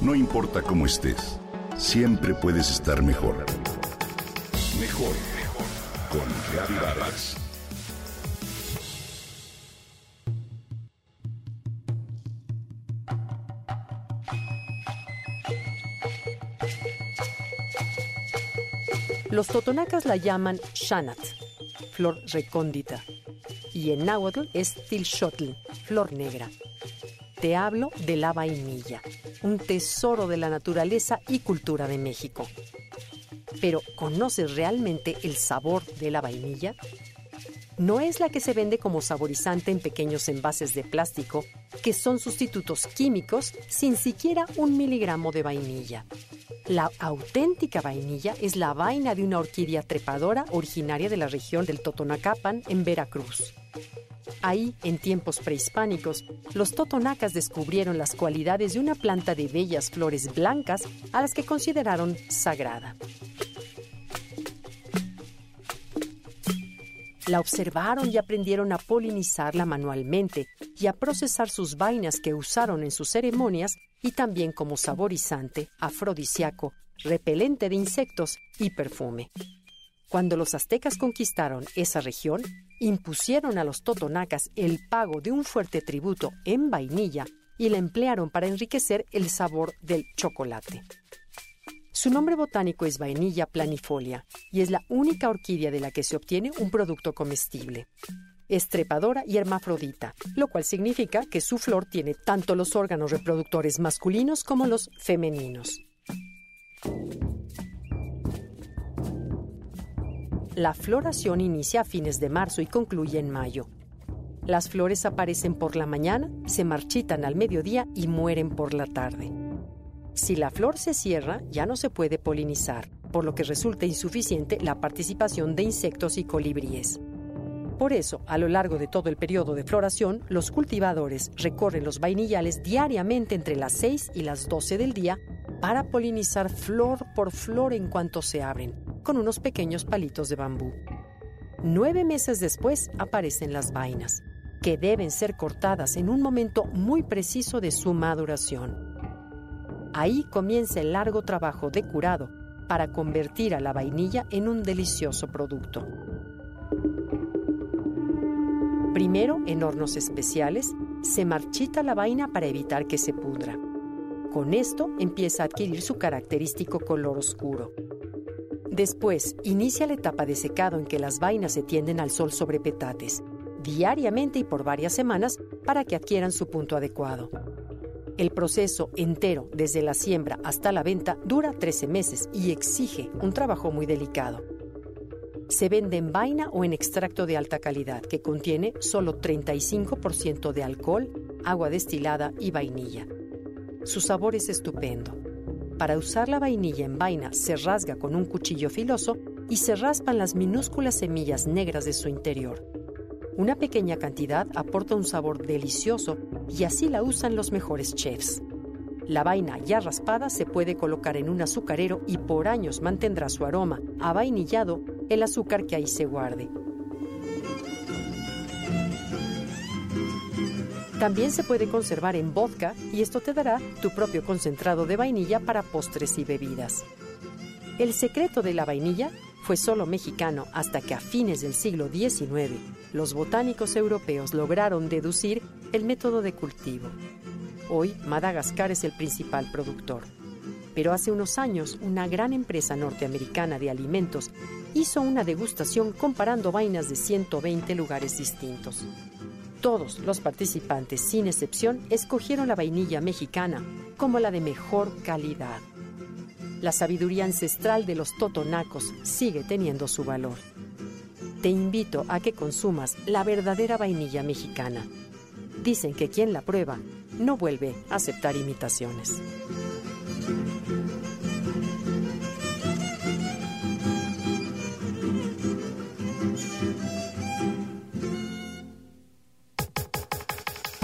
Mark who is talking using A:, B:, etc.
A: No importa cómo estés, siempre puedes estar mejor. Mejor, mejor. Con Reavivadas.
B: Los totonacas la llaman shanat, flor recóndita, y en náhuatl es tilxotl, flor negra. Te hablo de la vainilla, un tesoro de la naturaleza y cultura de México. Pero, ¿conoces realmente el sabor de la vainilla? No es la que se vende como saborizante en pequeños envases de plástico, que son sustitutos químicos sin siquiera un miligramo de vainilla. La auténtica vainilla es la vaina de una orquídea trepadora originaria de la región del Totonacapan en Veracruz. Ahí, en tiempos prehispánicos, los totonacas descubrieron las cualidades de una planta de bellas flores blancas a las que consideraron sagrada. La observaron y aprendieron a polinizarla manualmente y a procesar sus vainas que usaron en sus ceremonias y también como saborizante, afrodisíaco, repelente de insectos y perfume. Cuando los aztecas conquistaron esa región, impusieron a los totonacas el pago de un fuerte tributo en vainilla y la emplearon para enriquecer el sabor del chocolate. Su nombre botánico es vainilla planifolia y es la única orquídea de la que se obtiene un producto comestible es trepadora y hermafrodita, lo cual significa que su flor tiene tanto los órganos reproductores masculinos como los femeninos. La floración inicia a fines de marzo y concluye en mayo. Las flores aparecen por la mañana, se marchitan al mediodía y mueren por la tarde. Si la flor se cierra, ya no se puede polinizar, por lo que resulta insuficiente la participación de insectos y colibríes. Por eso, a lo largo de todo el periodo de floración, los cultivadores recorren los vainillales diariamente entre las 6 y las 12 del día para polinizar flor por flor en cuanto se abren, con unos pequeños palitos de bambú. Nueve meses después aparecen las vainas, que deben ser cortadas en un momento muy preciso de su maduración. Ahí comienza el largo trabajo de curado para convertir a la vainilla en un delicioso producto. Primero, en hornos especiales, se marchita la vaina para evitar que se pudra. Con esto empieza a adquirir su característico color oscuro. Después, inicia la etapa de secado en que las vainas se tienden al sol sobre petates, diariamente y por varias semanas para que adquieran su punto adecuado. El proceso entero, desde la siembra hasta la venta, dura 13 meses y exige un trabajo muy delicado. Se vende en vaina o en extracto de alta calidad que contiene solo 35% de alcohol, agua destilada y vainilla. Su sabor es estupendo. Para usar la vainilla en vaina se rasga con un cuchillo filoso y se raspan las minúsculas semillas negras de su interior. Una pequeña cantidad aporta un sabor delicioso y así la usan los mejores chefs. La vaina ya raspada se puede colocar en un azucarero y por años mantendrá su aroma a vainillado el azúcar que ahí se guarde. También se puede conservar en vodka y esto te dará tu propio concentrado de vainilla para postres y bebidas. El secreto de la vainilla fue solo mexicano hasta que a fines del siglo XIX los botánicos europeos lograron deducir el método de cultivo. Hoy Madagascar es el principal productor. Pero hace unos años una gran empresa norteamericana de alimentos hizo una degustación comparando vainas de 120 lugares distintos. Todos los participantes, sin excepción, escogieron la vainilla mexicana como la de mejor calidad. La sabiduría ancestral de los totonacos sigue teniendo su valor. Te invito a que consumas la verdadera vainilla mexicana. Dicen que quien la prueba no vuelve a aceptar imitaciones.